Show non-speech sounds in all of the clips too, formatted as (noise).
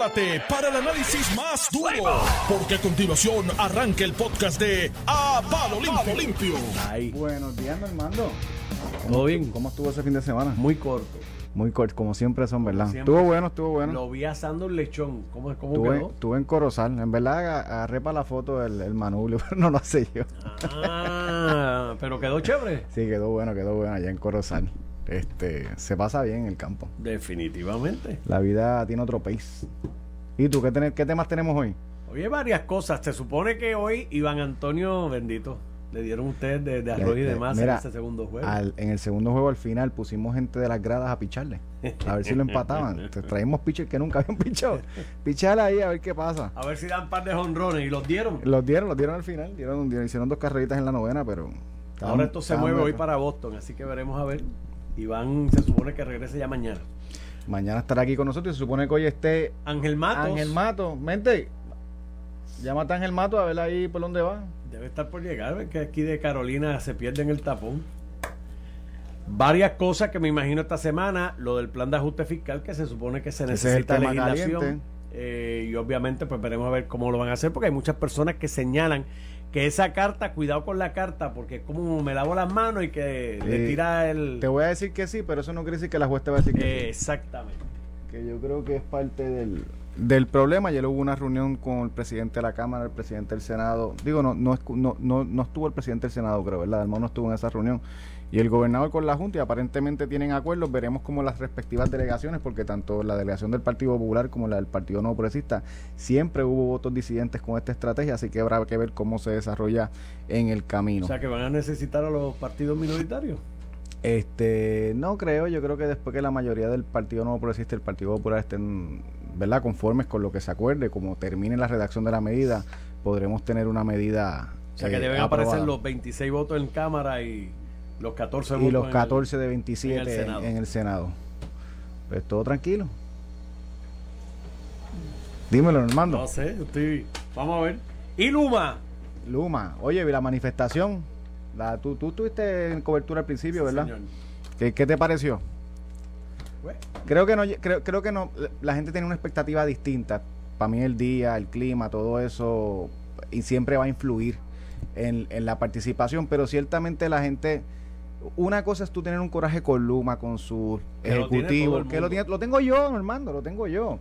prepárate para el análisis más duro, porque a continuación arranca el podcast de A Palo Limpio. Limpio. Ahí. Buenos días, Normando. ¿Todo bien? ¿Cómo estuvo ese fin de semana? Muy corto. Muy corto, como siempre son, ¿verdad? siempre. Estuvo bueno, estuvo bueno. Lo vi asando un lechón. ¿Cómo, cómo Estuve, quedó? estuve en Corozal. En verdad aga- agarré para la foto el, el manubrio, (laughs) pero no lo sé yo. Ah, pero quedó chévere. Sí, quedó bueno, quedó bueno allá en Corozal. Este, se pasa bien en el campo. Definitivamente. La vida tiene otro pace. ¿Y tú qué, ten- qué temas tenemos hoy? Oye, varias cosas. Se supone que hoy Iván Antonio, bendito, le dieron ustedes de, de arroz y demás en ese segundo juego. Al- en el segundo juego al final pusimos gente de las gradas a picharle. A ver si lo empataban. (laughs) Te- Traímos pitchers que nunca habían pichado. Pichale ahí a ver qué pasa. A ver si dan par de honrones y los dieron. Los dieron, los dieron al final. Dieron, dieron- hicieron dos carreritas en la novena, pero. Ahora esto se mueve hoy para Boston, así que veremos a ver. Iván se supone que regrese ya mañana. Mañana estará aquí con nosotros y se supone que hoy esté Ángel Matos Ángel Mato. Mente, llámate a Ángel Mato a ver ahí por dónde va. debe estar por llegar, ves que aquí de Carolina se pierde en el tapón. Varias cosas que me imagino esta semana, lo del plan de ajuste fiscal que se supone que se es necesita tema legislación. Eh, y obviamente pues veremos a ver cómo lo van a hacer porque hay muchas personas que señalan que esa carta, cuidado con la carta porque es como me lavo las manos y que le tira el... Te voy a decir que sí, pero eso no quiere decir que la juez te va a decir que sí. Exactamente. Que yo creo que es parte del, del problema. Ayer hubo una reunión con el presidente de la Cámara, el presidente del Senado. Digo, no, no, no, no, no estuvo el presidente del Senado, creo, ¿verdad? Hermano no estuvo en esa reunión. Y el gobernador con la Junta y aparentemente tienen acuerdos. Veremos cómo las respectivas delegaciones, porque tanto la delegación del Partido Popular como la del Partido No Progresista, siempre hubo votos disidentes con esta estrategia, así que habrá que ver cómo se desarrolla en el camino. O sea que van a necesitar a los partidos minoritarios. Este, no creo, yo creo que después que la mayoría del Partido Nuevo Progresista y el Partido Popular estén, ¿verdad?, conformes con lo que se acuerde, como termine la redacción de la medida, podremos tener una medida O sea que eh, deben aprobada. aparecer los 26 votos en Cámara y los 14 votos y los en el- 14 de 27 en el en, Senado. en el Senado. Pues todo tranquilo. Dímelo, Normando. No sé, estoy... Vamos a ver. Y Luma. Luma, oye, vi la manifestación, la, tú, tú estuviste en cobertura al principio, ¿verdad? Señor. ¿Qué, qué te pareció? Bueno, Creo que no, creo, creo que no, la gente tiene una expectativa distinta. Para mí el día, el clima, todo eso, y siempre va a influir en, en la participación, pero ciertamente la gente, una cosa es tú tener un coraje con Luma, con su Que lo ejecutivo, el que lo, tiene- lo tengo yo, Armando, lo tengo yo.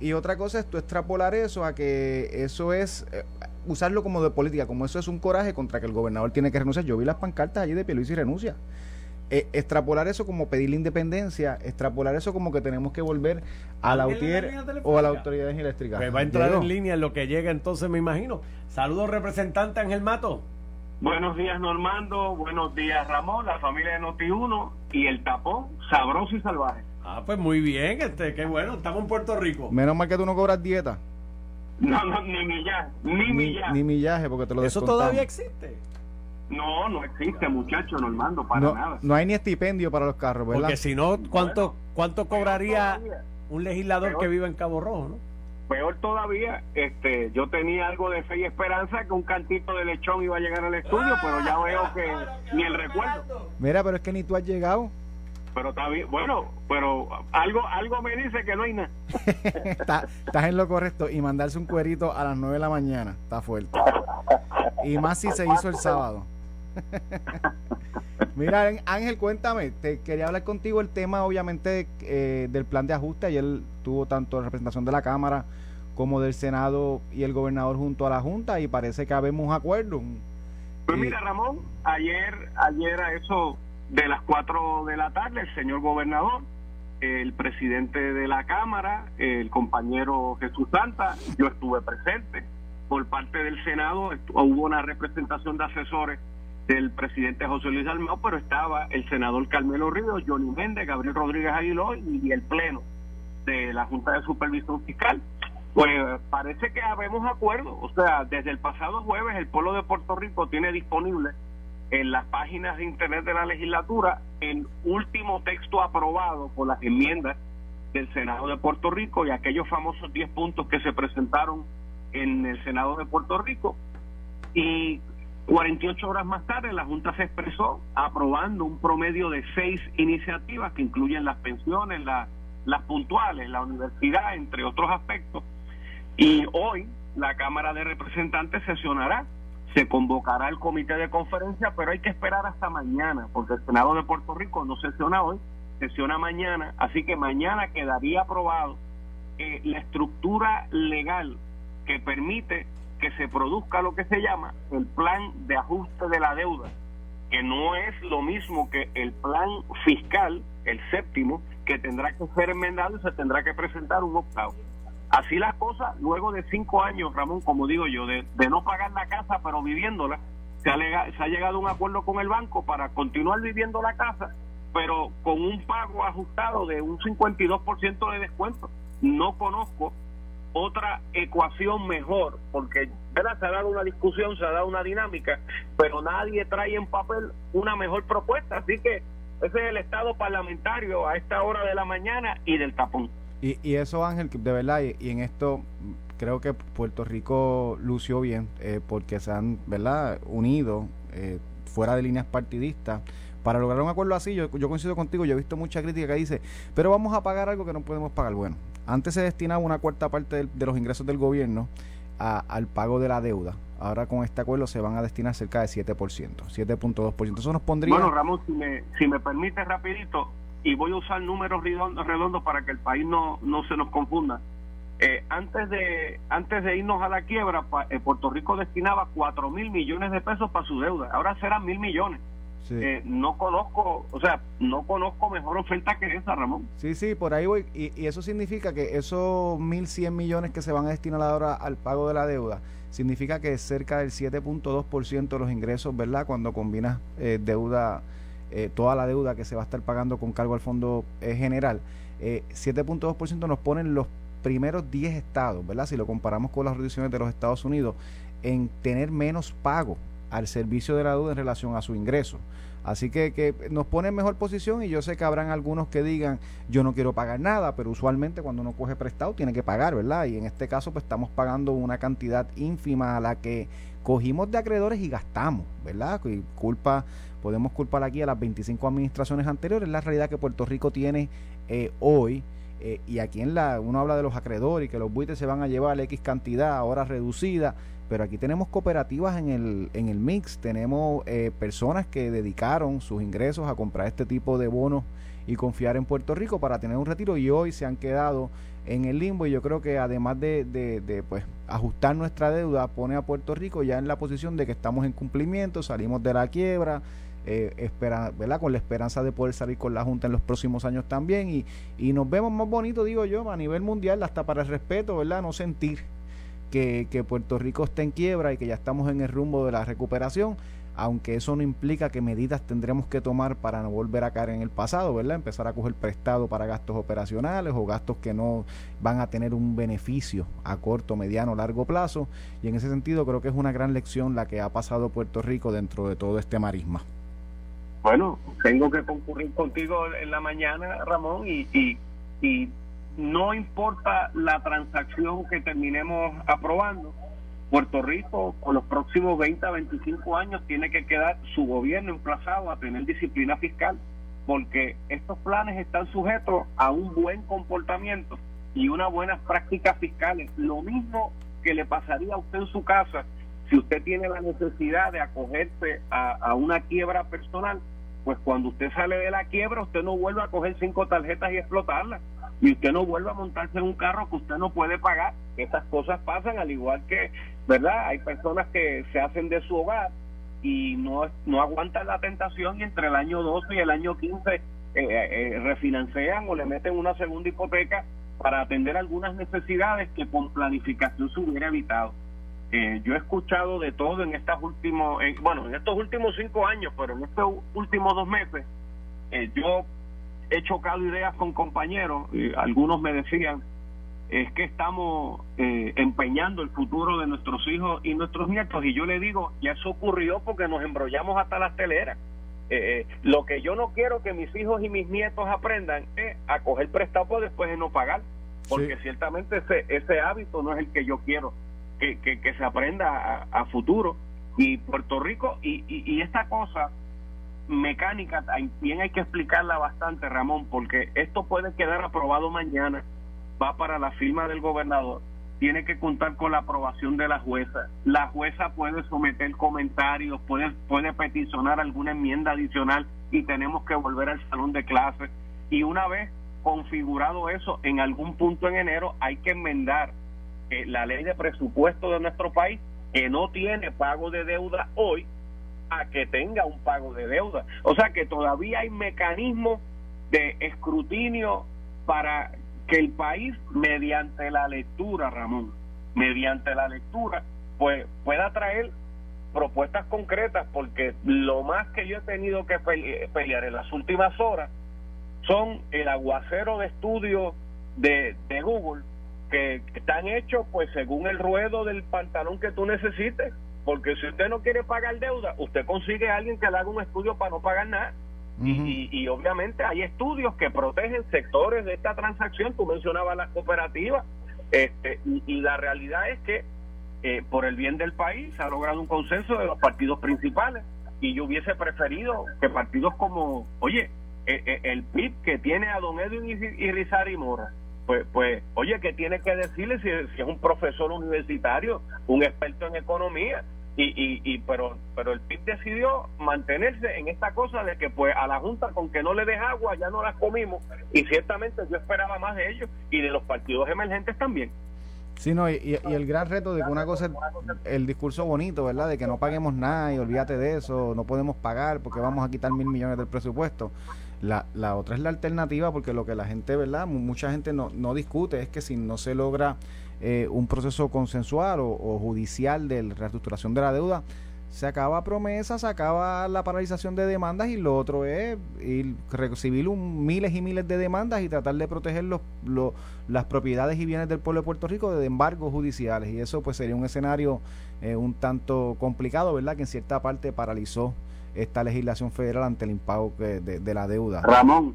Y otra cosa es tú extrapolar eso a que eso es, eh, usarlo como de política, como eso es un coraje contra que el gobernador tiene que renunciar. Yo vi las pancartas allí de Pierluisi renuncia eh, extrapolar eso como pedir la independencia, extrapolar eso como que tenemos que volver a la o a la autoridad eléctrica. pues va a entrar Llegó. en línea en lo que llega entonces, me imagino. Saludos, representante Ángel Mato. Buenos días, Normando. Buenos días, Ramón, la familia de Noti1 y el tapón sabroso y salvaje. Ah, pues muy bien, este, qué bueno, estamos en Puerto Rico. Menos mal que tú no cobras dieta, No, no, ni millaje, ni ni, millaje. ni millaje, porque te lo Eso descontamos. todavía existe. No, no existe, muchacho, Normando, para no, nada. no hay ni estipendio para los carros, ¿verdad? Porque si no, ¿cuánto, cuánto cobraría un legislador que vive en Cabo Rojo, no? Peor todavía, este, yo tenía algo de fe y esperanza que un cantito de lechón iba a llegar al estudio, pero ya veo que ni el recuerdo. Mira, pero es que ni tú has llegado. Pero está bien, bueno, pero algo algo me dice que no hay nada. (laughs) Está- estás en lo correcto. Y mandarse un cuerito a las 9 de la mañana. Está fuerte. Y más si se hizo el sábado. (laughs) Mira, Ángel, cuéntame. Te quería hablar contigo el tema, obviamente, eh, del plan de ajuste. Ayer tuvo tanto la representación de la Cámara como del Senado y el gobernador junto a la Junta. Y parece que habemos un acuerdo. Pues Y- mira, Ramón, ayer, ayer a eso de las 4 de la tarde, el señor gobernador, el presidente de la Cámara, el compañero Jesús Santa, yo estuve presente. Por parte del Senado hubo una representación de asesores del presidente José Luis Almao, pero estaba el senador Carmelo Ríos, Johnny Méndez, Gabriel Rodríguez Aguiló y, el Pleno de la Junta de Supervisión Fiscal. Pues parece que habemos acuerdo. O sea, desde el pasado jueves el pueblo de Puerto Rico tiene disponible en las páginas de internet de la legislatura el último texto aprobado por las enmiendas del Senado de Puerto Rico y aquellos famosos 10 puntos que se presentaron en el Senado de Puerto Rico. Y 48 horas más tarde la Junta se expresó aprobando un promedio de seis iniciativas que incluyen las pensiones, la, las puntuales, la universidad, entre otros aspectos. Y hoy la Cámara de Representantes sesionará, se convocará el comité de conferencia, pero hay que esperar hasta mañana, porque el Senado de Puerto Rico no sesiona hoy, sesiona mañana, así que mañana quedaría aprobado eh, la estructura legal que permite que se produzca lo que se llama el plan de ajuste de la deuda, que no es lo mismo que el plan fiscal, el séptimo, que tendrá que ser enmendado y se tendrá que presentar un octavo. Así las cosas, luego de cinco años, Ramón, como digo yo, de, no pagar la casa pero viviéndola, se ha, se ha llegado a un acuerdo con el banco para continuar viviendo la casa, pero con un pago ajustado de un 52% de descuento. No conozco otra ecuación mejor, porque ¿verdad? se ha dado una discusión, se ha dado una dinámica, pero nadie trae en papel una mejor propuesta. Así que ese es el estado parlamentario a esta hora de la mañana y del tapón. Y, y eso, Ángel, de verdad, y, en esto creo que Puerto Rico lució bien, eh, porque se han ¿verdad? unido eh, fuera de líneas partidistas para lograr un acuerdo así, yo, yo coincido contigo, yo he visto mucha crítica que dice, pero vamos a pagar algo que no podemos pagar. Bueno, antes se destinaba una cuarta parte de, los ingresos del gobierno al pago de la deuda. Ahora con este acuerdo se van a destinar cerca de 7%, 7.2%. Eso nos pondría... Bueno, Ramón, si me, si me permite rapidito, y voy a usar números redondos, redondos para que el país no, no se nos confunda. Eh, antes de antes de irnos a la quiebra, eh, Puerto Rico destinaba 4 mil millones de pesos para su deuda. Ahora serán mil millones. Eh, no conozco, o sea, no conozco mejor oferta que esa, Ramón. Sí, sí, por ahí voy. Y, eso significa que esos 1.100 millones que se van a destinar ahora al pago de la deuda, significa que cerca del 7.2% de los ingresos, ¿verdad? Cuando combinas eh, deuda, eh, toda la deuda que se va a estar pagando con cargo al Fondo General, 7.2% nos ponen los primeros 10 estados, ¿verdad? Si lo comparamos con las reducciones de los Estados Unidos, en tener menos pago al servicio de la deuda en relación a su ingreso. Así que, que, nos pone en mejor posición y yo sé que habrán algunos que digan yo no quiero pagar nada, pero usualmente cuando uno coge prestado tiene que pagar, ¿verdad? Y en este caso pues estamos pagando una cantidad ínfima a la que cogimos de acreedores y gastamos, ¿verdad? Y culpa, podemos culpar aquí a las 25 administraciones anteriores, la realidad que Puerto Rico tiene eh, hoy. Eh, y aquí en la, uno habla de los acreedores y que los buitres se van a llevar X cantidad, ahora reducida pero aquí tenemos cooperativas en el, en el mix, tenemos eh, personas que dedicaron sus ingresos a comprar este tipo de bonos y confiar en Puerto Rico para tener un retiro y hoy se han quedado en el limbo y yo creo que además de, de, pues ajustar nuestra deuda pone a Puerto Rico ya en la posición de que estamos en cumplimiento, salimos de la quiebra, eh, espera, ¿verdad? con la esperanza de poder salir con la Junta en los próximos años también y, y nos vemos más bonito, digo yo, a nivel mundial, hasta para el respeto, ¿verdad? No sentir que, Puerto Rico esté en quiebra y que ya estamos en el rumbo de la recuperación, aunque eso no implica que medidas tendremos que tomar para no volver a caer en el pasado, ¿verdad? Empezar a coger prestado para gastos operacionales o gastos que no van a tener un beneficio a corto, mediano, largo plazo. Y en ese sentido creo que es una gran lección la que ha pasado Puerto Rico dentro de todo este marisma. Bueno, tengo que concurrir contigo en la mañana, Ramón, y, y, y no importa la transacción que terminemos aprobando, Puerto Rico con los próximos 20 a 25 años tiene que quedar su gobierno emplazado a tener disciplina fiscal, porque estos planes están sujetos a un buen comportamiento y unas buenas prácticas fiscales. Lo mismo que le pasaría a usted en su casa si usted tiene la necesidad de acogerse a, a una quiebra personal, pues cuando usted sale de la quiebra usted no vuelve a coger cinco tarjetas y explotarlas y usted no vuelve a montarse en un carro que usted no puede pagar. Esas cosas pasan, al igual que, ¿verdad? Hay personas que se hacen de su hogar y no, no aguantan la tentación y entre el año 12 y el año 15 eh, eh, refinancian o le meten una segunda hipoteca para atender algunas necesidades que con planificación se hubiera evitado. Eh, yo he escuchado de todo en estas últimos, bueno, en estos últimos cinco años, pero en estos últimos dos meses, eh, yo he chocado ideas con compañeros, y algunos me decían, es que estamos eh, empeñando el futuro de nuestros hijos y nuestros nietos, y yo le digo, ya eso ocurrió porque nos embrollamos hasta las teleras. Eh, eh, lo que yo no quiero que mis hijos y mis nietos aprendan es a coger prestado después de no pagar, porque ciertamente ese, ese hábito no es el que yo quiero que, que, se aprenda a, futuro. Y Puerto Rico, y, y esta cosa mecánica también hay que explicarla bastante, Ramón, porque esto puede quedar aprobado mañana, va para la firma del gobernador, tiene que contar con la aprobación de la jueza. La jueza puede someter comentarios, puede, puede peticionar alguna enmienda adicional y tenemos que volver al salón de clases. Y una vez configurado eso, en algún punto en enero hay que enmendar eh, la ley de presupuesto de nuestro país que no tiene pago de deuda hoy a que tenga un pago de deuda. O sea que todavía hay mecanismos de escrutinio para que el país, mediante la lectura, Ramón, mediante la lectura, pues pueda traer propuestas concretas, porque lo más que yo he tenido que pelear en las últimas horas son el aguacero de estudio de, de Google que están hechos pues según el ruedo del pantalón que tú necesites, porque si usted no quiere pagar deuda, usted consigue a alguien que le haga un estudio para no pagar nada y, obviamente hay estudios que protegen sectores de esta transacción. Tú mencionabas las cooperativas. Este, y, la realidad es que eh, por el bien del país se ha logrado un consenso de los partidos principales. Y yo hubiese preferido que partidos como, oye, eh, eh, el PIB que tiene a don Edwin y, y Mora, pues, pues, oye, que tiene que decirle si, es un profesor universitario, un experto en economía, y, y, pero pero el PIB decidió mantenerse en esta cosa de que pues a la Junta con que no le deja agua ya no las comimos y ciertamente yo esperaba más de ellos y de los partidos emergentes también. Sí, no, y, el gran reto de que una cosa es el discurso bonito, ¿verdad? De que no paguemos nada y olvídate de eso, no podemos pagar porque vamos a quitar mil millones del presupuesto. La, la otra es la alternativa porque lo que la gente, ¿verdad? Mucha gente no, no discute es que si no se logra eh, un proceso consensual o, judicial de reestructuración de la deuda, se acaba promesa, se acaba la paralización de demandas y lo otro es ir, recibir un, miles y miles de demandas y tratar de proteger los, las propiedades y bienes del pueblo de Puerto Rico de embargos judiciales. Y eso pues sería un escenario eh, un tanto complicado, ¿verdad? Que en cierta parte paralizó esta legislación federal ante el impago de, de la deuda. Ramón,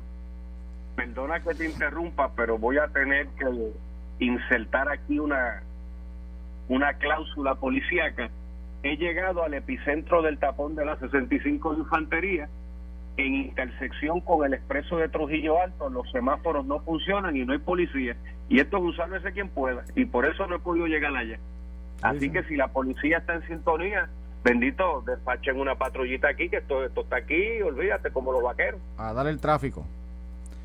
perdona que te interrumpa, pero voy a tener que insertar aquí una, una cláusula policíaca, he llegado al epicentro del tapón de la 65 de Infantería, en intersección con el expreso de Trujillo Alto, los semáforos no funcionan y no hay policía. Y esto es un ese quien pueda, y por eso no he podido llegar allá. Así que si la policía está en sintonía, bendito, despachen una patrullita aquí, que esto, esto está aquí, olvídate, como los vaqueros. A dar el tráfico.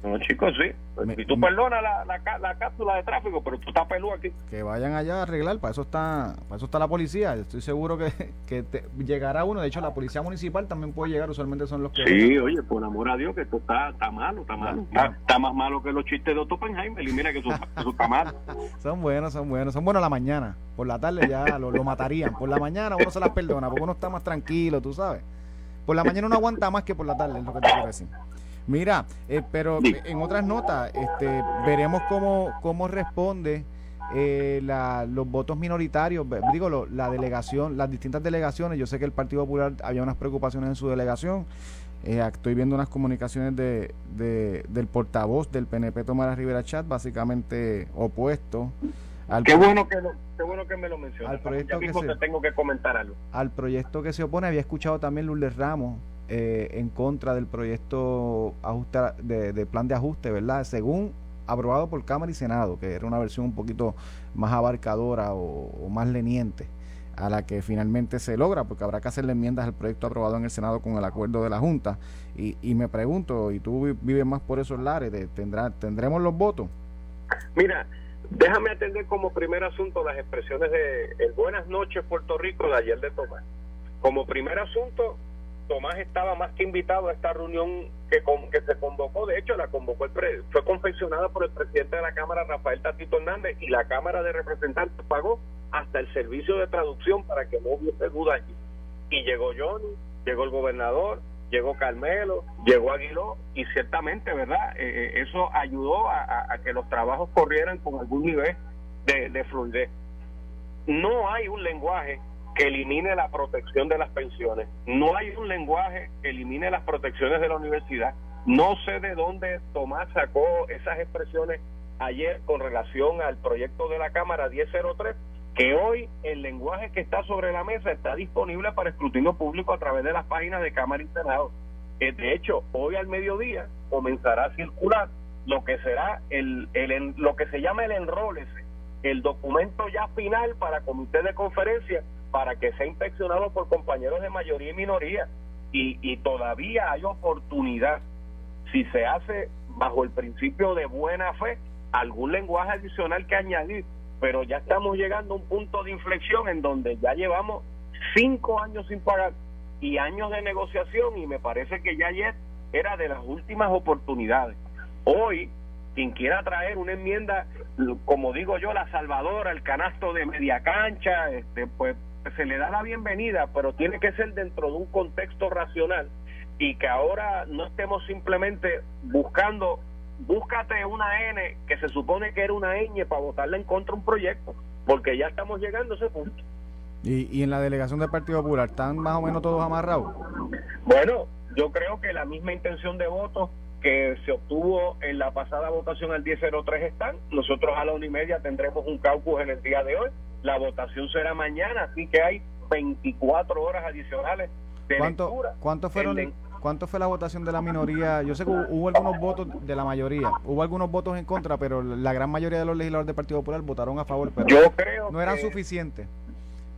No, chicos, sí. y tú perdonas la, la, cápsula de tráfico, pero tú estás peludo aquí. Que vayan allá a arreglar, para eso está para eso está la policía. Estoy seguro que, (laughs) que llegará uno. De hecho, la policía municipal también puede llegar, usualmente son los que. Sí, oye, por amor a Dios, que esto está, está malo, está malo. Está, más malo que los chistes de Otto Oppenheimer. Y mira que eso, está malo. (laughs) son buenos, son buenos. Son buenos a la mañana. Por la tarde ya lo, lo matarían. Por la mañana uno se las perdona, porque uno está más tranquilo, tú sabes. Por la mañana uno aguanta más que por la tarde, es lo que te quiero decir. Mira, eh, pero en otras notas, este, veremos cómo, cómo responde eh, los votos minoritarios, digo, la delegación, las distintas delegaciones. Yo sé que el Partido Popular había unas preocupaciones en su delegación. Eh, estoy viendo unas comunicaciones de, del portavoz del PNP, Tomás Rivera Chat, básicamente opuesto. Al qué, bueno que qué bueno que me lo mencionas. Al proyecto que se, tengo que comentar algo. Al proyecto que se opone, había escuchado también Lourdes Ramos, eh, en contra del proyecto de, plan de ajuste, ¿verdad? Según aprobado por Cámara y Senado, que era una versión un poquito más abarcadora o, más leniente a la que finalmente se logra, porque habrá que hacerle enmiendas al proyecto aprobado en el Senado con el acuerdo de la Junta. Y, y me pregunto, y tú vives más por esos lares, ¿tendrá, ¿tendremos los votos? Mira, déjame atender como primer asunto las expresiones de el Buenas noches Puerto Rico de ayer de Tomás. Como primer asunto, Tomás estaba más que invitado a esta reunión que, que se convocó. De hecho, la convocó el fue confeccionada por el presidente de la Cámara, Rafael Tatito Hernández, y la Cámara de Representantes pagó hasta el servicio de traducción para que no hubiese duda allí. Y llegó Johnny, llegó el gobernador, llegó Carmelo, llegó Aguiló, y ciertamente, ¿verdad? Eh, eh, eso ayudó a, que los trabajos corrieran con algún nivel de fluidez. No hay un lenguaje que elimine la protección de las pensiones. No hay un lenguaje que elimine las protecciones de la universidad. No sé de dónde Tomás sacó esas expresiones ayer con relación al proyecto de la Cámara 1003, que hoy el lenguaje que está sobre la mesa está disponible para escrutinio público a través de las páginas de Cámara y Senado. Eh, de hecho, hoy al mediodía comenzará a circular lo que será el, el lo que se llama el enrólese, el documento ya final para comité de conferencia para que sea inspeccionado por compañeros de mayoría y minoría. Y, y todavía hay oportunidad, si se hace bajo el principio de buena fe, algún lenguaje adicional que añadir, pero ya estamos llegando a un punto de inflexión en donde ya llevamos cinco años sin pagar y años de negociación y me parece que ya ayer era de las últimas oportunidades. Hoy, quien quiera traer una enmienda, como digo yo, la salvadora, el canasto de media cancha, este, pues se le da la bienvenida, pero tiene que ser dentro de un contexto racional y que ahora no estemos simplemente buscando, búscate una N que se supone que era una ñ para votarla en contra de un proyecto, porque ya estamos llegando a ese punto. ¿Y, y en la delegación del Partido Popular están más o menos todos amarrados? Bueno, yo creo que la misma intención de voto que se obtuvo en la pasada votación al 10.03 están. Nosotros a la una y media tendremos un caucus en el día de hoy. La votación será mañana, así que hay 24 horas adicionales de ¿Cuánto, lectura. ¿cuánto fueron, ¿Cuánto fue la votación de la minoría? Yo sé que hubo algunos votos de la mayoría, hubo algunos votos en contra, pero la gran mayoría de los legisladores del Partido Popular votaron a favor, pero Yo creo no eran que- suficientes.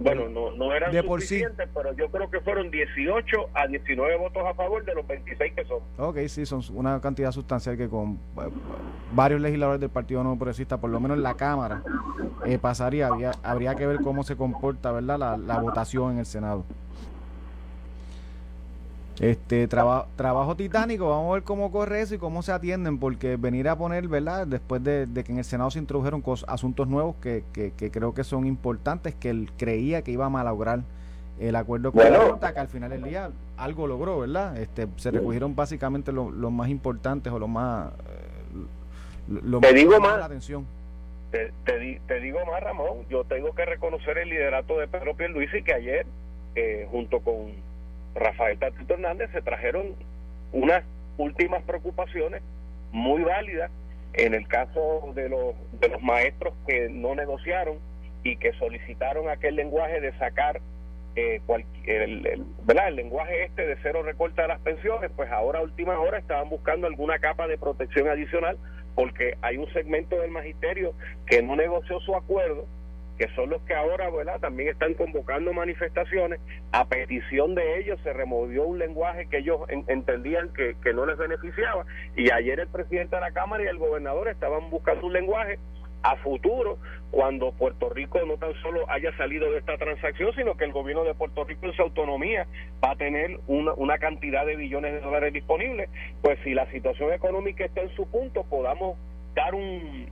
Bueno, no, no eran De por sí. suficientes, pero yo creo que fueron 18 a 19 votos a favor de los 26 que son. Ok, sí, son una cantidad sustancial que con eh, varios legisladores del Partido No Progresista, por lo menos en la Cámara, eh, pasaría. Habría, habría que ver cómo se comporta, ¿verdad?, la, la votación en el Senado. Este traba- trabajo titánico, vamos a ver cómo corre eso y cómo se atienden, porque venir a poner, ¿verdad? Después de, de que en el Senado se introdujeron cos- asuntos nuevos que, que, que creo que son importantes, que él creía que iba a malograr el acuerdo con la Bueno. Junta, que al final del día algo logró, ¿verdad? Este, se recogieron básicamente lo- los más importantes o los más... eh, lo Te más digo más. la atención. Te, te, te digo más, Ramón, yo tengo que reconocer el liderato de Pedro Pierluisi que ayer, eh, junto con Rafael Tatito Hernández, se trajeron unas últimas preocupaciones muy válidas en el caso de los, de los maestros que no negociaron y que solicitaron aquel lenguaje de sacar eh, cual- el, lenguaje este de cero recorte de las pensiones, pues ahora a última hora estaban buscando alguna capa de protección adicional porque hay un segmento del magisterio que no negoció su acuerdo, que son los que ahora ¿verdad? también están convocando manifestaciones. A petición de ellos se removió un lenguaje que ellos en- entendían que, que no les beneficiaba y ayer el presidente de la Cámara y el gobernador estaban buscando un lenguaje a futuro cuando Puerto Rico no tan solo haya salido de esta transacción, sino que el gobierno de Puerto Rico en su autonomía va a tener una, una cantidad de billones de dólares disponibles, pues si la situación económica está en su punto, podamos dar un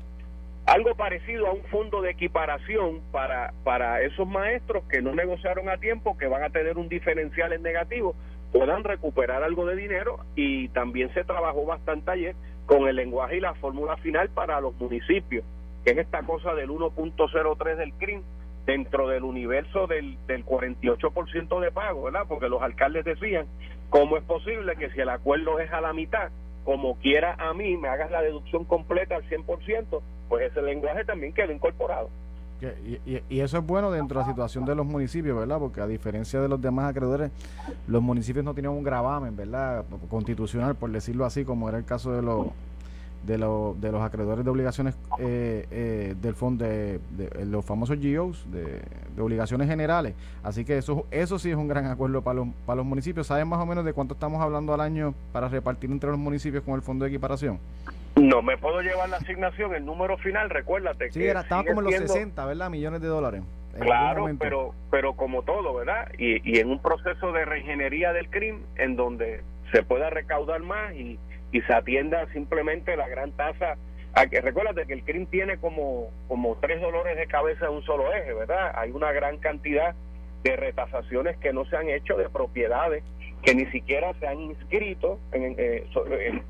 algo parecido a un fondo de equiparación para, para esos maestros que no negociaron a tiempo, que van a tener un diferencial en negativo, puedan recuperar algo de dinero y también se trabajó bastante ayer con el lenguaje y la fórmula final para los municipios, que es esta cosa del 1.03 del CRIM dentro del universo del, del 48% de pago, ¿verdad? Porque los alcaldes decían, ¿cómo es posible que si el acuerdo es a la mitad, como quiera a mí, me hagas la deducción completa al 100%, pues ese lenguaje también quedó incorporado. Y, eso es bueno dentro de la situación de los municipios, ¿verdad? Porque a diferencia de los demás acreedores, los municipios no tenían un gravamen, ¿verdad? Constitucional, por decirlo así, como era el caso de los de, los de los acreedores de obligaciones eh, eh, del fondo de, de los famosos GOs de, de obligaciones generales. Así que eso eso sí es un gran acuerdo para los para los municipios. Saben más o menos de cuánto estamos hablando al año para repartir entre los municipios con el fondo de equiparación No me puedo llevar la asignación, el número final, recuérdate sí que era estaba como en los siendo- 60 verdad millones de dólares Claro, pero pero como todo, ¿verdad? Y, y en un proceso de reingeniería del crimen en donde se pueda recaudar más y, y se atienda simplemente la gran tasa. A que, recuérdate que el crimen tiene como, como tres dolores de cabeza en un solo eje, ¿verdad? Hay una gran cantidad de retasaciones que no se han hecho de propiedades que ni siquiera se han inscrito en, eh, sobre, en-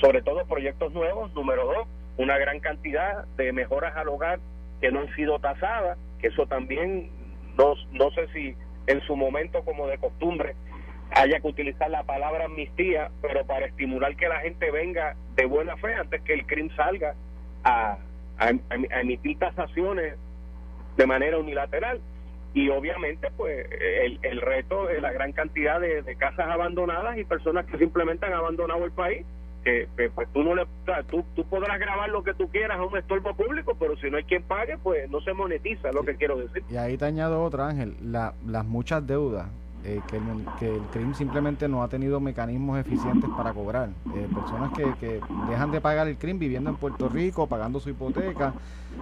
sobre todo proyectos nuevos. Número dos, una gran cantidad de mejoras al hogar que no han sido tasadas, que eso también no, no sé si en su momento como de costumbre haya que utilizar la palabra amnistía, pero para estimular que la gente venga de buena fe antes que el crimen salga a, a- a emitir tasaciones de manera unilateral. y obviamente pues el, el reto de la gran cantidad de, casas abandonadas y personas que simplemente han abandonado el país que, pues tú no le tú, tú podrás grabar lo que tú quieras a un estorbo público pero si no hay quien pague pues no se monetiza es lo que quiero decir y ahí te añado otra Ángel la, las muchas deudas eh, que, el, que el crimen simplemente no ha tenido mecanismos eficientes para cobrar. Eh, personas que, que, dejan de pagar el crimen viviendo en Puerto Rico, pagando su hipoteca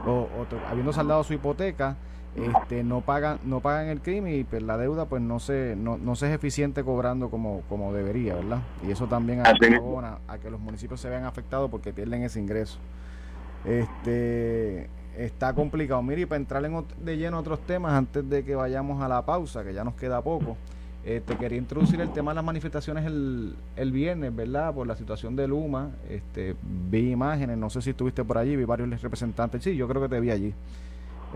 o, habiendo saldado su hipoteca, este, no pagan no pagan el crimen y pues, la deuda pues no se no, no se es eficiente cobrando como, como debería, ¿verdad? Y eso también abona a que los municipios se vean afectados porque pierden ese ingreso. Este está complicado. Mire, para entrar en, de lleno a otros temas, antes de que vayamos a la pausa, que ya nos queda poco, te quería introducir el tema de las manifestaciones el, el viernes, ¿verdad? Por la situación de Luma. Este, vi imágenes, no sé si estuviste por allí, vi varios representantes. Sí, yo creo que te vi allí.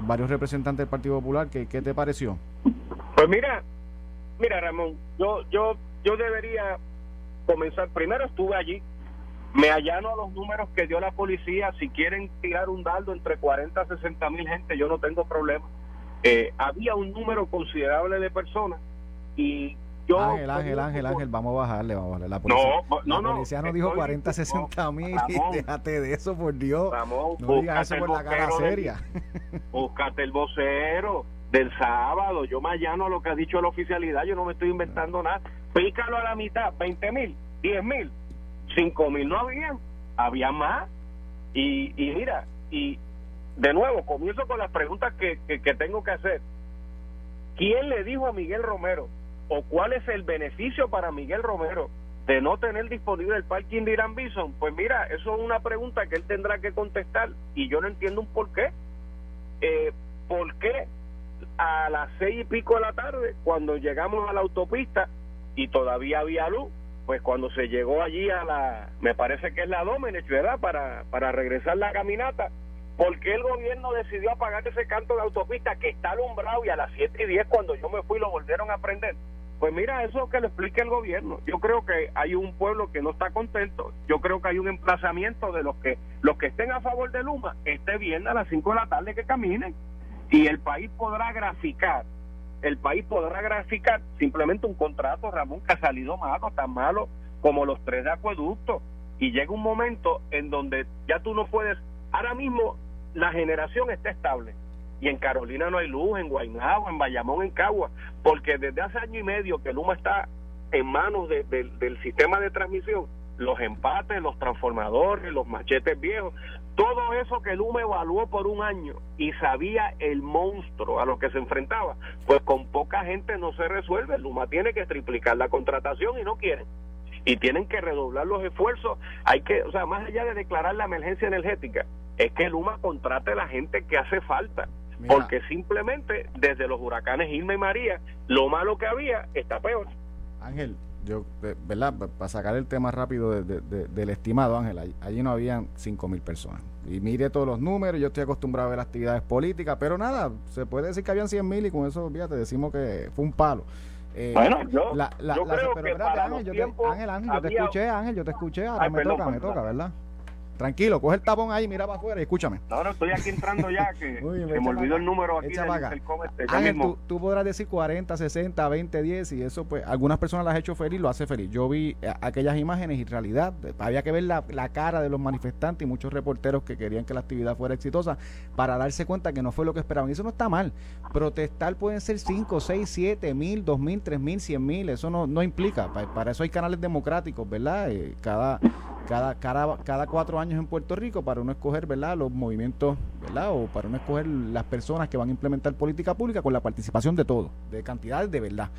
Varios representantes del Partido Popular. ¿Qué, qué te pareció? Pues mira, mira Ramón, yo, yo, yo debería comenzar. Primero estuve allí, me allano a los números que dio la policía. Si quieren tirar un dardo entre 40 a 60 mil gente, yo no tengo problema. Eh, había un número considerable de personas y yo. Ángel, Ángel, Ángel, Ángel, vamos a bajarle, vamos a bajarle. La policía no, no, la policía no, dijo 40 a 60 mil. Déjate de eso, por Dios. no digas eso por la cara seria. (laughs) búscate el vocero del sábado. Yo me allano a lo que ha dicho la oficialidad. Yo no me estoy inventando nada. Pícalo a la mitad, 20 mil, 10 mil cinco mil no había, había más. Y, y mira, y de nuevo, comienzo con las preguntas que, que, tengo que hacer. ¿Quién le dijo a Miguel Romero o cuál es el beneficio para Miguel Romero de no tener disponible el parking de Irán Bison? Pues mira, eso es una pregunta que él tendrá que contestar y yo no entiendo un por qué. Eh, ¿Por qué a las seis y pico de la tarde, cuando llegamos a la autopista y todavía había luz, pues cuando se llegó allí a la, me parece que es la Domenech, ¿verdad? Para, para regresar la caminata, ¿por qué el gobierno decidió apagar ese canto de autopista que está alumbrado y a las 7 y 10 cuando yo me fui lo volvieron a prender? Pues mira, eso que lo explique el gobierno. Yo creo que hay un pueblo que no está contento. Yo creo que hay un emplazamiento de los que los que estén a favor de Luma, este viernes a las 5 de la tarde que caminen. Y el país podrá graficar el país podrá graficar simplemente un contrato, Ramón, que ha salido malo, tan malo como los tres de acueducto. Y llega un momento en donde ya tú no puedes, ahora mismo la generación está estable. Y en Carolina no hay luz, en Guaynabo, en Bayamón, en Cagua, porque desde hace año y medio que Luma está en manos del sistema de transmisión, los empates, los transformadores, los machetes viejos, todo eso que Luma evaluó por un año y sabía el monstruo a lo que se enfrentaba, pues con poca gente no se resuelve. Luma tiene que triplicar la contratación y no quieren. Y tienen que redoblar los esfuerzos. Hay que, o sea, más allá de declarar la emergencia energética, es que Luma contrate a la gente que hace falta. Porque simplemente desde los huracanes Irma y María, lo malo que había está peor. Ángel, yo, ¿verdad? Para sacar el tema rápido del estimado, Ángel, allí, no habían 5 mil personas. Y mire todos los números, yo estoy acostumbrado a ver actividades políticas, pero nada, se puede decir que habían 100 mil y con eso, fíjate, decimos que fue un palo. Eh, bueno, yo, creo que Ángel, yo te, Ángel, Ángel, yo te escuché, Ángel, yo te escuché, ahora me toca, me toca, ¿verdad? Tranquilo, coge el tapón ahí, mira para afuera y escúchame. No, no, estoy aquí entrando ya, que, (laughs) me, olvidó el número aquí del, Ángel, tú, podrás decir 40, 60, 20, 10 y eso pues algunas personas las ha hecho feliz, lo hace feliz. Yo vi eh, aquellas imágenes y en realidad eh, había que ver la, la, cara de los manifestantes y muchos reporteros que querían que la actividad fuera exitosa para darse cuenta que no fue lo que esperaban. Y eso no está mal. Protestar pueden ser 5, 6, 7 mil, 2 mil, 3 mil, 100 mil, eso no, no implica. Para, eso hay canales democráticos, ¿verdad? Eh, cada cada, cada, cada cuatro años en Puerto Rico para uno escoger ¿verdad? los movimientos ¿verdad? o para uno escoger las personas que van a implementar política pública con la participación de todos, de cantidades de verdad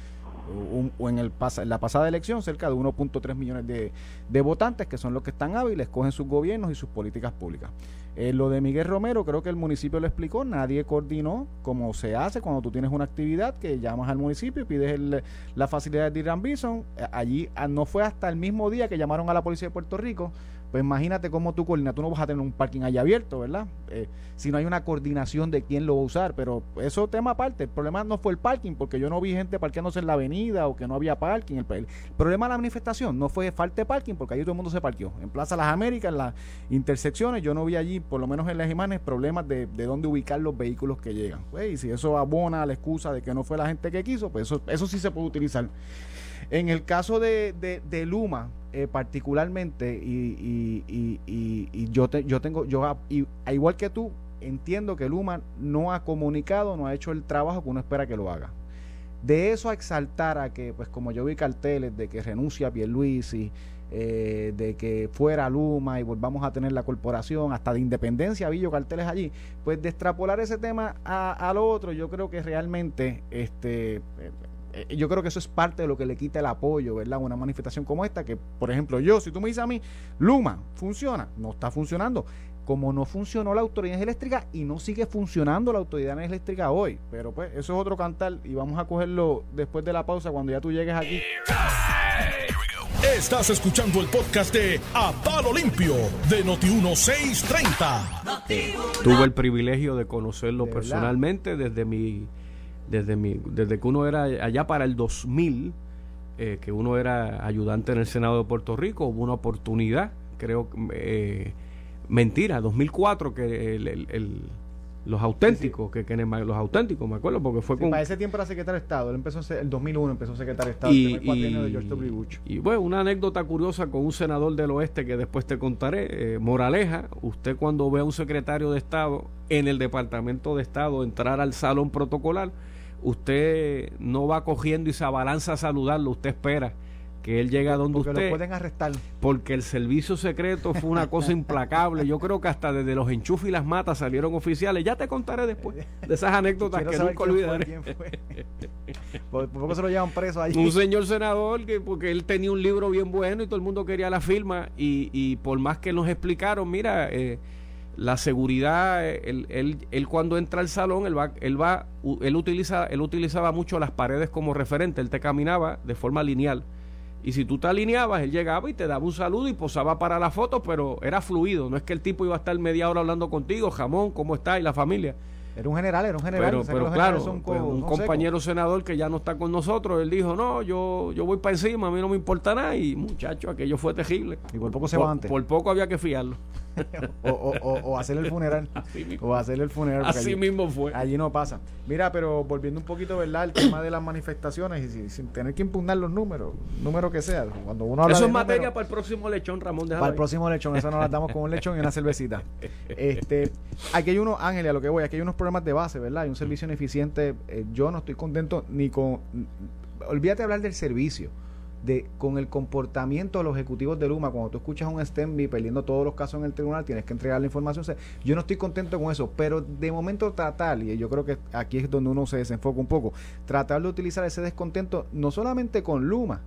o en, el la pasada elección cerca de 1.3 millones de, de, votantes que son los que están hábiles, cogen sus gobiernos y sus políticas públicas. Eh, lo de Miguel Romero, creo que el municipio lo explicó, nadie coordinó como se hace cuando tú tienes una actividad que llamas al municipio y pides la facilidad de Irán Bison. Eh, allí ah, no fue hasta el mismo día que llamaron a la policía de Puerto Rico Pues imagínate cómo tú coordinas, tú no vas a tener un parking allá abierto, ¿verdad? Eh, si no hay una coordinación de quién lo va a usar, pero eso tema aparte, el problema no fue el parking, porque yo no vi gente parqueándose en la avenida o que no había parking. El, problema de la manifestación no fue falta de parking, porque allí todo el mundo se parqueó. En Plaza Las Américas, en las intersecciones, yo no vi allí, por lo menos en las imágenes, problemas de, de dónde ubicar los vehículos que llegan. Pues, y si eso abona a la excusa de que no fue la gente que quiso, pues eso, eso sí se puede utilizar. En el caso de, de, Luma, eh, particularmente, y, y, y, y, yo, te, yo tengo, yo, igual que tú, entiendo que Luma no ha comunicado, no ha hecho el trabajo que uno espera que lo haga. De eso a exaltar a que, pues como yo vi carteles de que renuncia a Pierluisi, eh, de que fuera Luma y volvamos a tener la corporación, hasta de independencia vi yo carteles allí, pues de extrapolar ese tema a, a lo otro, yo creo que realmente este eh, yo creo que eso es parte de lo que le quita el apoyo, ¿verdad? Una manifestación como esta, que por ejemplo yo, si tú me dices a mí, Luma, funciona, no está funcionando, como no funcionó la autoridad eléctrica y no sigue funcionando la autoridad eléctrica hoy. Pero pues eso es otro cantar y vamos a cogerlo después de la pausa cuando ya tú llegues aquí. Estás escuchando el podcast de A Palo Limpio de Noti1630. Tuve el privilegio de conocerlo personalmente desde mi desde, mi, desde que uno era allá para el 2000, eh, que uno era ayudante en el Senado de Puerto Rico, hubo una oportunidad, creo, eh, mentira, 2004, que el, los auténticos, que, que los auténticos, me acuerdo, porque fue con... Para ese tiempo era secretario de Estado, él empezó el 2001 empezó secretario de Estado, y, de George W. Bush. Y bueno, una anécdota curiosa con un senador del oeste que después te contaré, eh, Moraleja, usted cuando ve a un secretario de Estado en el Departamento de Estado entrar al salón protocolar, usted no va cogiendo y se abalanza a saludarlo, usted espera que él llegue a donde porque usted. lo pueden arrestar. Porque el servicio secreto fue una cosa implacable. Yo creo que hasta desde los enchufes y las matas salieron oficiales. Ya te contaré después de esas anécdotas que nunca olvidaré. (laughs) ¿Por, poco se lo llevan preso ahí? Un señor senador que porque él tenía un libro bien bueno y todo el mundo quería la firma y, y por más que nos explicaron, mira, eh, la seguridad, él, él, cuando entra al salón, él va, él va, él utiliza, él utilizaba mucho las paredes como referente, él te caminaba de forma lineal. Y si tú te alineabas, él llegaba y te daba un saludo y posaba para la foto, pero era fluido, no es que el tipo iba a estar media hora hablando contigo, jamón, ¿cómo está? Y la familia. Era un general, era un general. Pero, claro, pues, un compañero senador que ya no está con nosotros, él dijo, no, yo, yo voy para encima, a mí no me importa nada. Y muchacho, aquello fue terrible. Y por poco se va antes. Por poco había que fiarlo. (laughs) o, o, o, hacer el funeral. (laughs) o hacer el funeral. Así mismo fue. Allí no pasa. Mira, pero volviendo un poquito, ¿verdad? El tema de las manifestaciones y sin, tener que impugnar los números, número que sea. Cuando uno Eso es materia para el próximo lechón, Ramón. Para el próximo lechón, eso nos la damos con un lechón y una cervecita. (laughs) este, aquí hay unos, Ángel, a lo que voy, aquí hay unos problemas de base, ¿verdad? Hay un servicio ineficiente. Eh, yo no estoy contento ni con. Olvídate de hablar del servicio de con el comportamiento de los ejecutivos de Luma, cuando tú escuchas un Stenby perdiendo todos los casos en el tribunal, tienes que entregar la información. yo no estoy contento con eso, pero de momento tratar, y yo creo que aquí es donde uno se desenfoca un poco, tratar de utilizar ese descontento no solamente con Luma,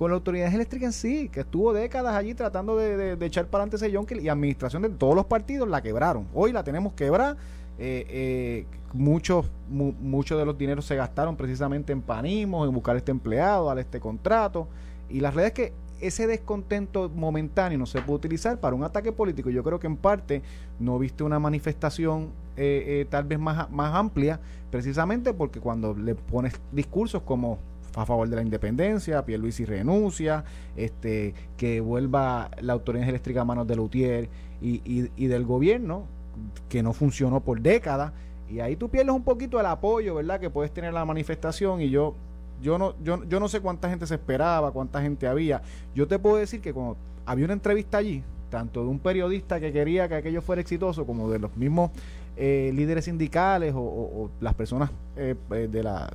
con la autoridad eléctrica sí, que estuvo décadas allí tratando de, echar para adelante ese yonkel y administración de todos los partidos la quebraron. Hoy la tenemos quebrada. Eh, eh, muchos muchos de los dineros se gastaron precisamente en panismos, en buscar este empleado, a este contrato. Y la realidad es que ese descontento momentáneo no se puede utilizar para un ataque político. Yo creo que en parte no viste una manifestación eh, eh, tal vez más, más amplia, precisamente porque cuando le pones discursos como a favor de la independencia, Pierluisi renuncia, este, que vuelva la autoridad eléctrica a manos de Lutier y, y, y del gobierno, que no funcionó por décadas, y ahí tú pierdes un poquito el apoyo, ¿verdad? Que puedes tener la manifestación. Y yo, yo no, yo, yo no sé cuánta gente se esperaba, cuánta gente había. Yo te puedo decir que cuando había una entrevista allí, tanto de un periodista que quería que aquello fuera exitoso, como de los mismos eh, líderes sindicales o, las personas eh, eh, de la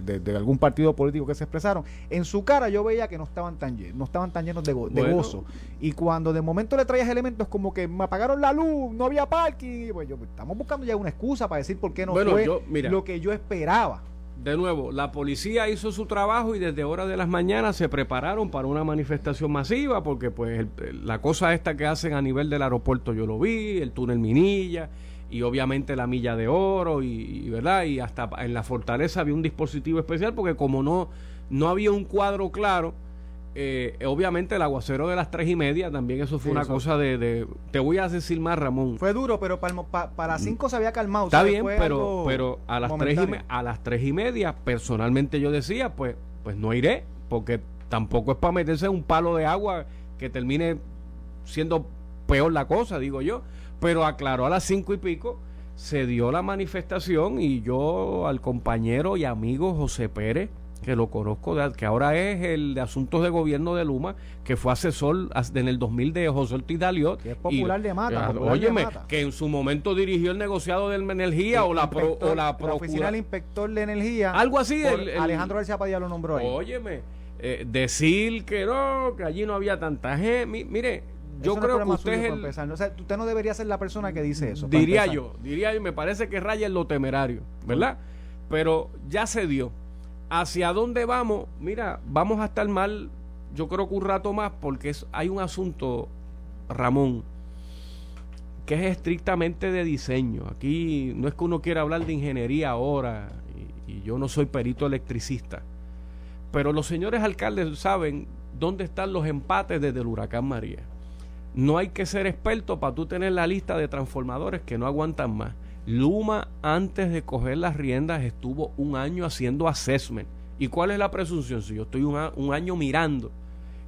de, algún partido político que se expresaron, en su cara yo veía que no estaban tan, no estaban tan llenos de, gozo. Y cuando de momento le traías elementos como que me apagaron la luz, no había parking, pues yo, estamos buscando ya una excusa para decir por qué no fue lo que yo esperaba. De nuevo, la policía hizo su trabajo y desde horas de las mañanas se prepararon para una manifestación masiva porque pues la cosa esta que hacen a nivel del aeropuerto yo lo vi, el túnel Minilla, y obviamente la milla de oro y, verdad y hasta en la fortaleza había un dispositivo especial porque como no no había un cuadro claro eh, obviamente el aguacero de las tres y media, también eso fue una cosa de, Te voy a decir más, Ramón. Fue duro, pero para, para, las cinco se había calmado. Está bien, pero, pero a, las tres y a las tres y media, personalmente yo decía, pues, pues no iré, porque tampoco es para meterse un palo de agua que termine siendo peor la cosa, digo yo. Pero aclaró a las cinco y pico, se dio la manifestación y yo al compañero y amigo José Pérez, que lo conozco, que ahora es el de Asuntos de Gobierno de Luma, que fue asesor en el 2000 de José Ortiz Daliot. Que es popular de Mata. óyeme, que en su momento dirigió el negociado de energía o la, pro, o la, oficina del inspector de energía. Algo así. Alejandro García Padilla lo nombró ahí. Óyeme, eh, decir que no, que allí no había tanta gente. mire, yo creo que usted usted no debería ser la persona que dice eso. Diría yo, diría yo, me parece que raya en lo temerario, ¿verdad? Pero ya se dio. ¿Hacia dónde vamos? Mira, vamos a estar mal, yo creo que un rato más, porque es, hay un asunto, Ramón, que es estrictamente de diseño. Aquí no es que uno quiera hablar de ingeniería ahora, y, y yo no soy perito electricista, pero los señores alcaldes saben dónde están los empates desde el huracán María. No hay que ser experto para tú tener la lista de transformadores que no aguantan más. Luma antes de coger las riendas estuvo un año haciendo assessment. ¿Y cuál es la presunción? Si yo estoy un, año mirando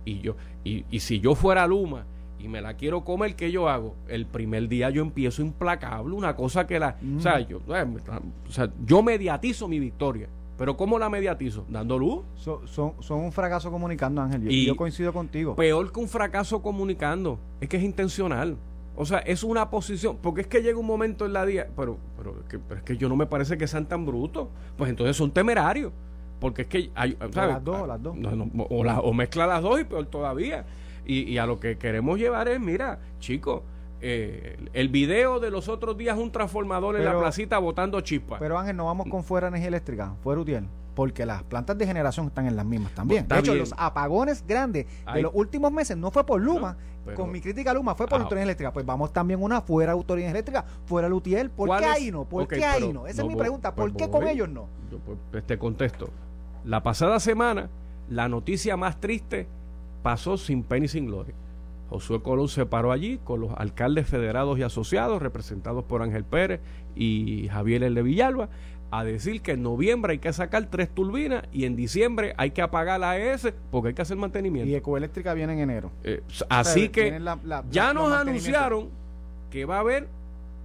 y yo y, y, si yo fuera Luma y me la quiero comer, ¿qué yo hago? El primer día yo empiezo implacable, una cosa que la... O, sea, mm. yo, eh, o sea, yo mediatizo mi victoria. Pero ¿cómo la mediatizo? ¿Dando luz? son, son, un fracaso comunicando, Ángel. y yo coincido contigo. Peor que un fracaso comunicando. Es que es intencional. O sea, es una posición, porque es que llega un momento en la día, pero, pero, es que yo no me parece que sean tan brutos, pues entonces son temerarios, porque es que hay, Las dos, las dos. o, o, mezcla las dos y peor todavía. Y, y a lo que queremos llevar es, mira, chicos, eh, el video de los otros días un transformador en la placita botando chispas. Pero Ángel, no vamos con fuera energía eléctrica, fuera UTIEL porque las plantas de generación están en las mismas también. de hecho, los apagones grandes de los últimos meses no fue por Luma, con mi crítica a Luma fue por autoridad eléctrica. Pues vamos también una fuera autoridad eléctrica, fuera Lutiel. ¿Por qué ahí no? ¿Por qué ahí no? Esa es mi pregunta. ¿Por pues qué con ellos no? Yo pues, te contesto. La pasada semana, la noticia más triste pasó sin pena y sin gloria. Josué Colón se paró allí con los alcaldes federados y asociados, representados por Ángel Pérez y Javier L. Villalba, a decir que en noviembre hay que sacar tres turbinas y en diciembre hay que apagar la AES porque hay que hacer mantenimiento. Y Ecoeléctrica viene en enero. Eh, así que ya nos anunciaron que va a haber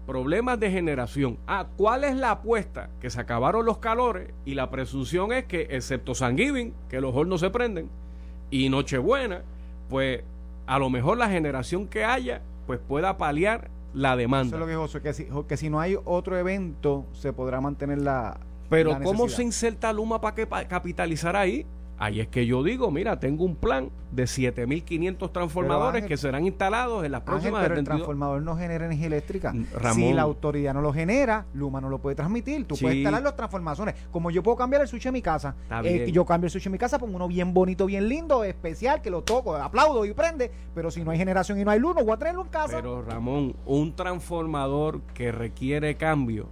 problemas de generación. Ah, ¿cuál es la apuesta? Que se acabaron los calores y la presunción es que, excepto San Giving, que los hornos se prenden, y Nochebuena, pues a lo mejor la generación que haya, pues pueda paliar la demanda. Eso es lo que que si, que si no hay otro evento, se podrá mantener la. Pero, ¿cómo se inserta Luma para que capitalizar ahí? Ahí es que yo digo, mira, tengo un plan de 7.500 transformadores que serán instalados en las próximas... pero el transformador no genera energía eléctrica. Mm, si la autoridad no lo genera, Luma no lo puede transmitir. Tú puedes instalar los transformadores. Como yo puedo cambiar el switch en mi casa. Eh, yo cambio el switch en mi casa, pongo uno bien bonito, bien lindo, especial, que lo toco, aplaudo y prende. Pero si no hay generación y no hay luz, no voy a traerlo en casa. Pero Ramón, un transformador que requiere cambio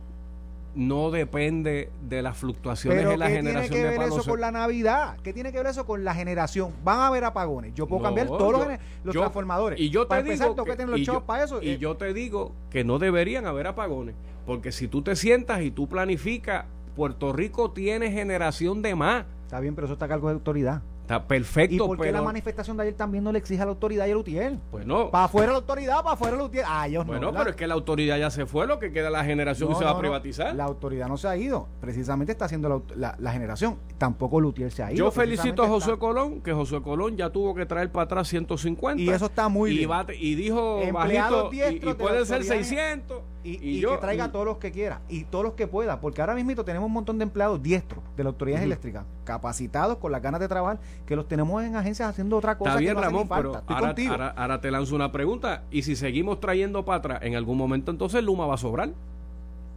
no depende de las fluctuaciones de la generación ¿Qué tiene que ver eso con la Navidad? ¿Qué tiene que ver eso con la generación? Van a haber apagones. Yo puedo cambiar todos los, transformadores. Y yo te digo que, los yo, para eso. Y eh. yo te digo que no deberían haber apagones, porque si tú te sientas y tú planificas, Puerto Rico tiene generación de más. Está bien, pero eso está a cargo de autoridad. Está perfecto. ¿Y por qué la manifestación de ayer también no le exige a la autoridad y al UTIEL? Pues no. Para afuera la autoridad, para afuera el UTIEL. Ah, ellos bueno, pero es que la autoridad ya se fue, lo que queda la generación y se va a privatizar. La autoridad no se ha ido. Precisamente está haciendo la, generación. Tampoco el UTIEL se ha ido. Yo felicito a José Colón, que José Colón ya tuvo que traer para atrás 150. Y eso está muy bien. y dijo bajito, y, pueden ser 600. Y, que traiga a todos los que quiera y todos los que pueda, porque ahora mismo tenemos un montón de empleados diestros de la autoridad eléctrica, capacitados con las ganas de trabajar, que los tenemos en agencias haciendo otra cosa. Está bien, Ramón, pero ahora, te lanzo una pregunta. ¿Y si seguimos trayendo para atrás, en algún momento entonces Luma va a sobrar?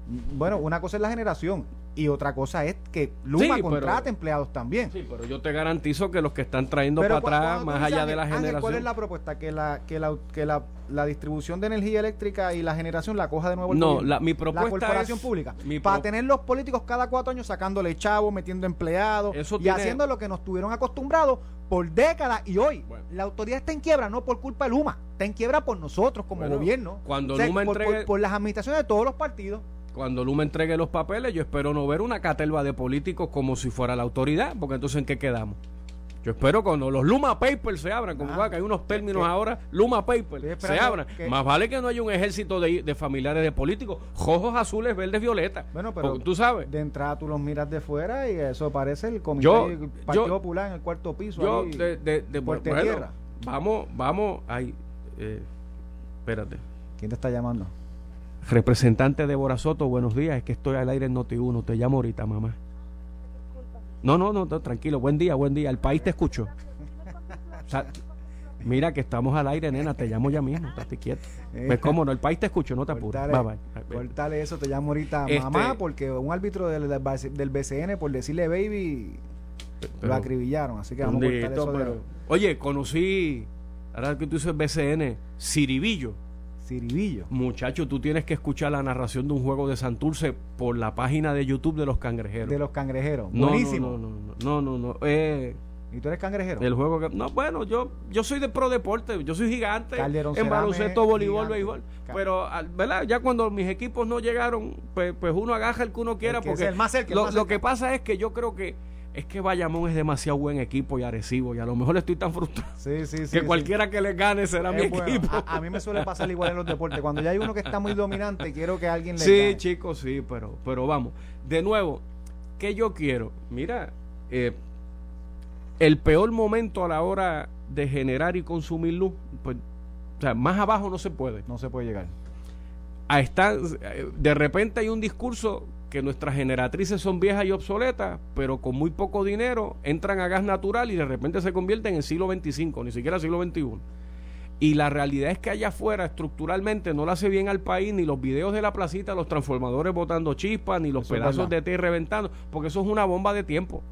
Bueno, una cosa es la generación. y otra cosa es que Luma contrate empleados también. Sí, pero yo te garantizo que los que están trayendo para atrás, más allá de la generación. ¿Cuál es la propuesta? Que la que la que la, la, distribución de energía eléctrica y la generación la coja de nuevo el No, la, mi propuesta la corporación pública. para tener los políticos cada cuatro años sacándole chavos, metiendo empleados y haciendo lo que nos tuvieron acostumbrados por décadas y hoy la autoridad está en quiebra no por culpa de Luma, está en quiebra por nosotros como gobierno. Cuando Luma entregue... por las administraciones de todos los partidos cuando Luma entregue los papeles, yo espero no ver una catelba de políticos como si fuera la autoridad, porque entonces ¿en qué quedamos? Yo espero cuando los Luma Papers se abran, como ah, que hay unos términos ahora, Luma Papers se abran. Más vale que no haya un ejército de, familiares de políticos, rojos, azules, verdes, violetas. Bueno, pero tú sabes. De entrada tú los miras de fuera y eso parece el comité del Partido Popular en el cuarto piso. Yo, de, de, de tierra. Vamos, vamos, ahí. Eh, espérate. ¿Quién te está llamando? Representante de Borazoto, buenos días. Es que estoy al aire en Noti1. Te llamo ahorita, mamá. No, no, no, tranquilo. Buen día, buen día. El país te escucho. mira que estamos al aire, nena. Te llamo ya mismo. Estate quieto. ¿Ves cómo no? El país te escucho, no te apures. Cortale, eso, te llamo ahorita este mamá, porque un árbitro del, del, BCN, por decirle baby, lo acribillaron. Así que vamos a cortar eso. Oye, conocí, ahora que tú dices BCN, Ciribillo Ciribillo. Muchacho, tú tienes que escuchar la narración de un juego de Santurce por la página de YouTube de los cangrejeros. De los cangrejeros. No, Buenísimo. No, no, no, no. Eh, ¿Y tú eres cangrejero? El juego que. No, bueno, yo, yo soy de pro deporte, yo soy gigante en baloncesto, voleibol, béisbol. Pero, ¿verdad? Ya cuando mis equipos no llegaron, pues, pues uno agaja el que uno quiera. porque más lo que pasa es que yo creo que es que Bayamón es demasiado buen equipo y agresivo y a lo mejor estoy tan frustrado que cualquiera que le gane será mi equipo. A, mí me suele pasar igual en los deportes. Cuando ya hay uno que está muy dominante, quiero que alguien le Sí, chicos, sí, pero, pero vamos. De nuevo, ¿qué yo quiero? Mira, eh, el peor momento a la hora de generar y consumir luz, pues, o sea, más abajo no se puede. No se puede llegar. A estar, de repente hay un discurso que nuestras generatrices son viejas y obsoletas, pero con muy poco dinero entran a gas natural y de repente se convierten en siglo XXV, ni siquiera siglo XXI. Y la realidad es que allá afuera estructuralmente no le hace bien al país ni los videos de la placita, los transformadores botando chispas, ni los pedazos de té reventando, porque eso es una bomba de tiempo.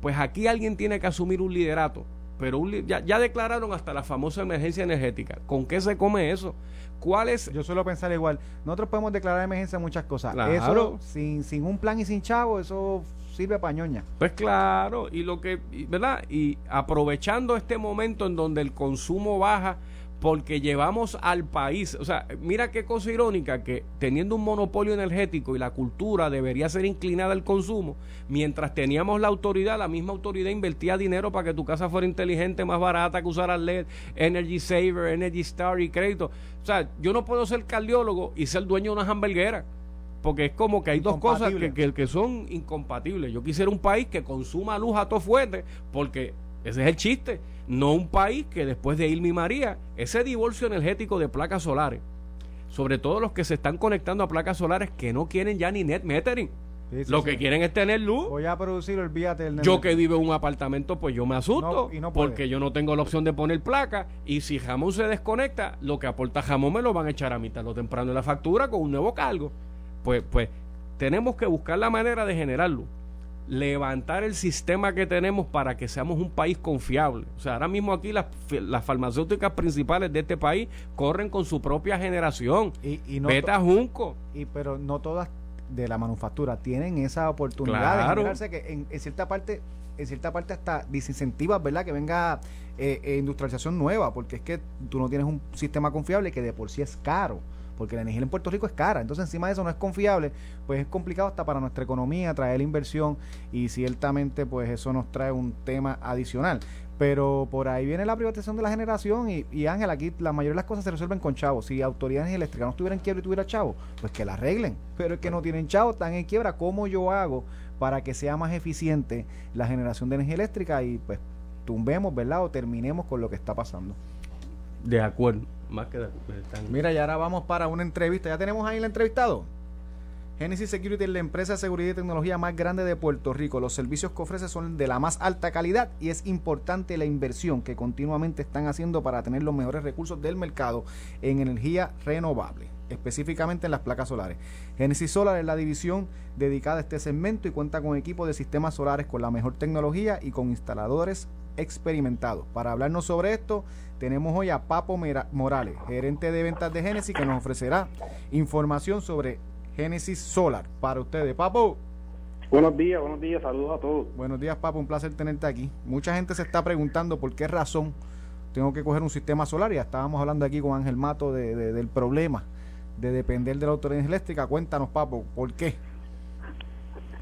Pues aquí alguien tiene que asumir un liderato pero ya, ya, declararon hasta la famosa emergencia energética. ¿Con qué se come eso? ¿Cuál es? Yo suelo pensar igual. Nosotros podemos declarar emergencia en muchas cosas. Eso, sin, sin un plan y sin chavo, eso sirve para ñoña. Pues claro, y lo que, ¿verdad? Y aprovechando este momento en donde el consumo baja, porque llevamos al país, o sea, mira qué cosa irónica que teniendo un monopolio energético y la cultura debería ser inclinada al consumo, mientras teníamos la autoridad, la misma autoridad invertía dinero para que tu casa fuera inteligente, más barata, que usara LED, Energy Saver, Energy Star y crédito. O sea, yo no puedo ser cardiólogo y ser dueño de una hamburguera porque es como que hay dos cosas que, que, son incompatibles. Yo quisiera un país que consuma luz a todo fuerte, porque ese es el chiste no un país que después de Irma y María, ese divorcio energético de placas solares, sobre todo los que se están conectando a placas solares que no quieren ya ni net metering. lo que quieren es tener luz. Voy a producir, olvídate el Yo que vivo en un apartamento, pues yo me asusto. porque yo no tengo la opción de poner placa. Y si jamón se desconecta, lo que aporta jamón me lo van a echar a mitad lo temprano en la factura con un nuevo cargo. Pues, pues tenemos que buscar la manera de generar luz levantar el sistema que tenemos para que seamos un país confiable. O sea, ahora mismo aquí las, las farmacéuticas principales de este país corren con su propia generación. Y, y no Beta Junco. Y, pero no todas de la manufactura tienen esa oportunidad de generarse que en, cierta parte en cierta parte hasta desincentivas, ¿verdad? Que venga eh, eh, industrialización nueva, porque es que tú no tienes un sistema confiable que de por sí es caro porque la energía en Puerto Rico es cara. Entonces, encima de eso no es confiable, pues es complicado hasta para nuestra economía traer la inversión y ciertamente pues eso nos trae un tema adicional. Pero por ahí viene la privatización de la generación y, Ángel, aquí la mayoría de las cosas se resuelven con chavos. Si autoridades eléctricas no estuvieran en quiebra y tuviera chavos, pues que la arreglen. Pero es que no tienen chavos, están en quiebra. ¿Cómo yo hago para que sea más eficiente la generación de energía eléctrica y pues tumbemos, ¿verdad? O terminemos con lo que está pasando. De acuerdo. Más que Mira, y ahora vamos para una entrevista. ¿Ya tenemos ahí el entrevistado? Genesis Security es la empresa de seguridad y tecnología más grande de Puerto Rico. Los servicios que ofrece son de la más alta calidad y es importante la inversión que continuamente están haciendo para tener los mejores recursos del mercado en energía renovable. específicamente en las placas solares. Genesis Solar es la división dedicada a este segmento y cuenta con equipos de sistemas solares con la mejor tecnología y con instaladores experimentados. Para hablarnos sobre esto, tenemos hoy a Papo Morales, gerente de ventas de Genesis, que nos ofrecerá información sobre Genesis Solar para ustedes. Papo. Buenos días, buenos días, saludos a todos. Buenos días, Papo, un placer tenerte aquí. Mucha gente se está preguntando por qué razón tengo que coger un sistema solar. Ya estábamos hablando aquí con Ángel Mato de, del problema de depender de la autoridad eléctrica. Cuéntanos, Papo, ¿por qué?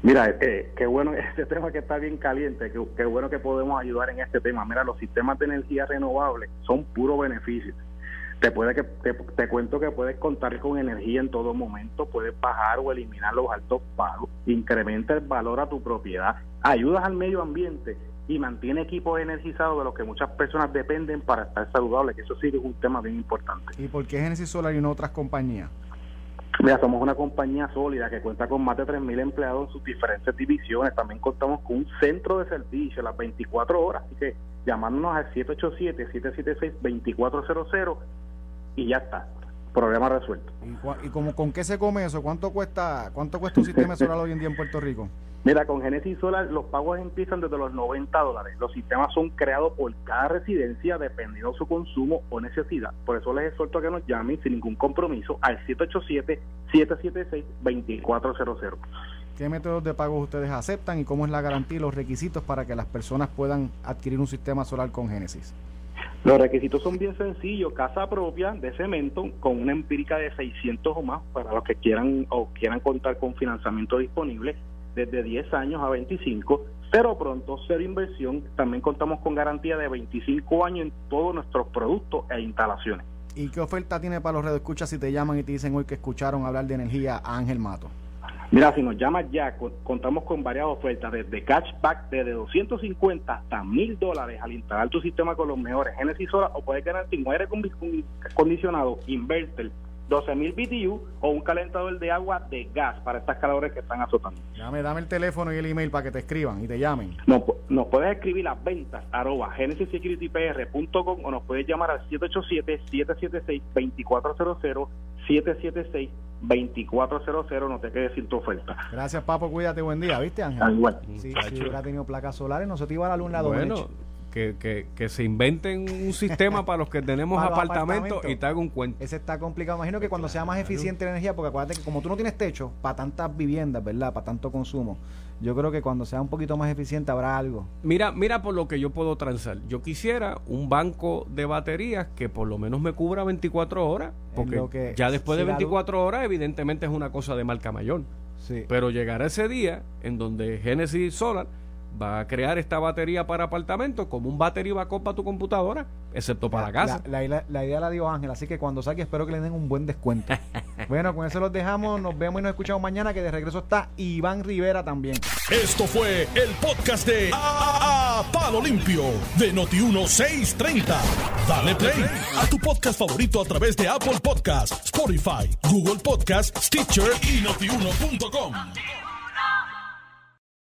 Mira, eh, qué bueno (laughs) este tema que está bien caliente, qué, bueno que podemos ayudar en este tema. Mira, los sistemas de energía renovable son puro beneficio. Te, puede que, te, cuento que puedes contar con energía en todo momento, puedes bajar o eliminar los altos pagos, incrementa el valor a tu propiedad, ayudas al medio ambiente y mantiene equipos energizados de los que muchas personas dependen para estar saludables, que eso sí es un tema bien importante. ¿Y por qué Genesis Solar y no otras compañías? Mira, somos una compañía sólida que cuenta con más de 3.000 empleados en sus diferentes divisiones. También contamos con un centro de servicio las 24 horas. Así que llamándonos al 787-776-2400 y ya está. Problema resuelto. ¿Y, cómo, con qué se come eso? ¿Cuánto cuesta, cuánto cuesta un sistema solar hoy en día en Puerto Rico? (laughs) Mira, con Genesis Solar los pagos empiezan desde los 90 dólares. Los sistemas son creados por cada residencia dependiendo de su consumo o necesidad. Por eso les exhorto a que nos llamen sin ningún compromiso al 787-776-2400. ¿Qué métodos de pago ustedes aceptan y cómo es la garantía y los requisitos para que las personas puedan adquirir un sistema solar con Genesis? Los requisitos son bien sencillos, casa propia de cemento con una empírica de 600 o más para los que quieran o quieran contar con financiamiento disponible desde 10 años a 25, cero pronto, cero inversión. También contamos con garantía de 25 años en todos nuestros productos e instalaciones. ¿Y qué oferta tiene para los redescuchas si te llaman y te dicen hoy que escucharon hablar de energía a Ángel Mato? Mira, si nos llamas ya, contamos con varias ofertas, desde cashback desde 250 hasta 1000 dólares al instalar tu sistema con los mejores Genesis Solar o puedes ganarte un aire acondicionado inverter 12.000 BTU o un calentador de agua de gas para estas calores que están azotando. Dame, dame el teléfono y el email para que te escriban y te llamen. Nos, nos puedes escribir a ventas arroba genesissecuritypr.com o nos puedes llamar al 787-776-2400 776-2400 no te quedes sin tu oferta. Gracias, Papo. Cuídate. Buen día. ¿Viste, Ángel? igual. si hubiera tenido placas solares, no se te iba a la luna bueno, que, que, se inventen un sistema para los que tenemos (laughs) apartamentos, y te hago un cuento. Ese está complicado. Imagino que cuando sea más eficiente la energía, porque acuérdate que como tú no tienes techo para tantas viviendas, ¿verdad? Para tanto consumo, yo creo que cuando sea un poquito más eficiente habrá algo. Mira, mira por lo que yo puedo transar. Yo quisiera un banco de baterías que por lo menos me cubra 24 horas, porque ya después de 24 horas evidentemente es una cosa de marca mayor. Sí. Pero llegará ese día en donde Genesis Solar va a crear esta batería para apartamentos como un battery backup para tu computadora, excepto para la, casa. La, idea la dio Ángel, así que cuando saque espero que le den un buen descuento. (laughs) bueno, con eso los dejamos, nos vemos y nos escuchamos mañana, que de regreso está Iván Rivera también. Esto fue el podcast de a, Palo Limpio de Noti1630. Dale play a tu podcast favorito a través de Apple Podcasts, Spotify, Google Podcasts, Stitcher y notiuno.com.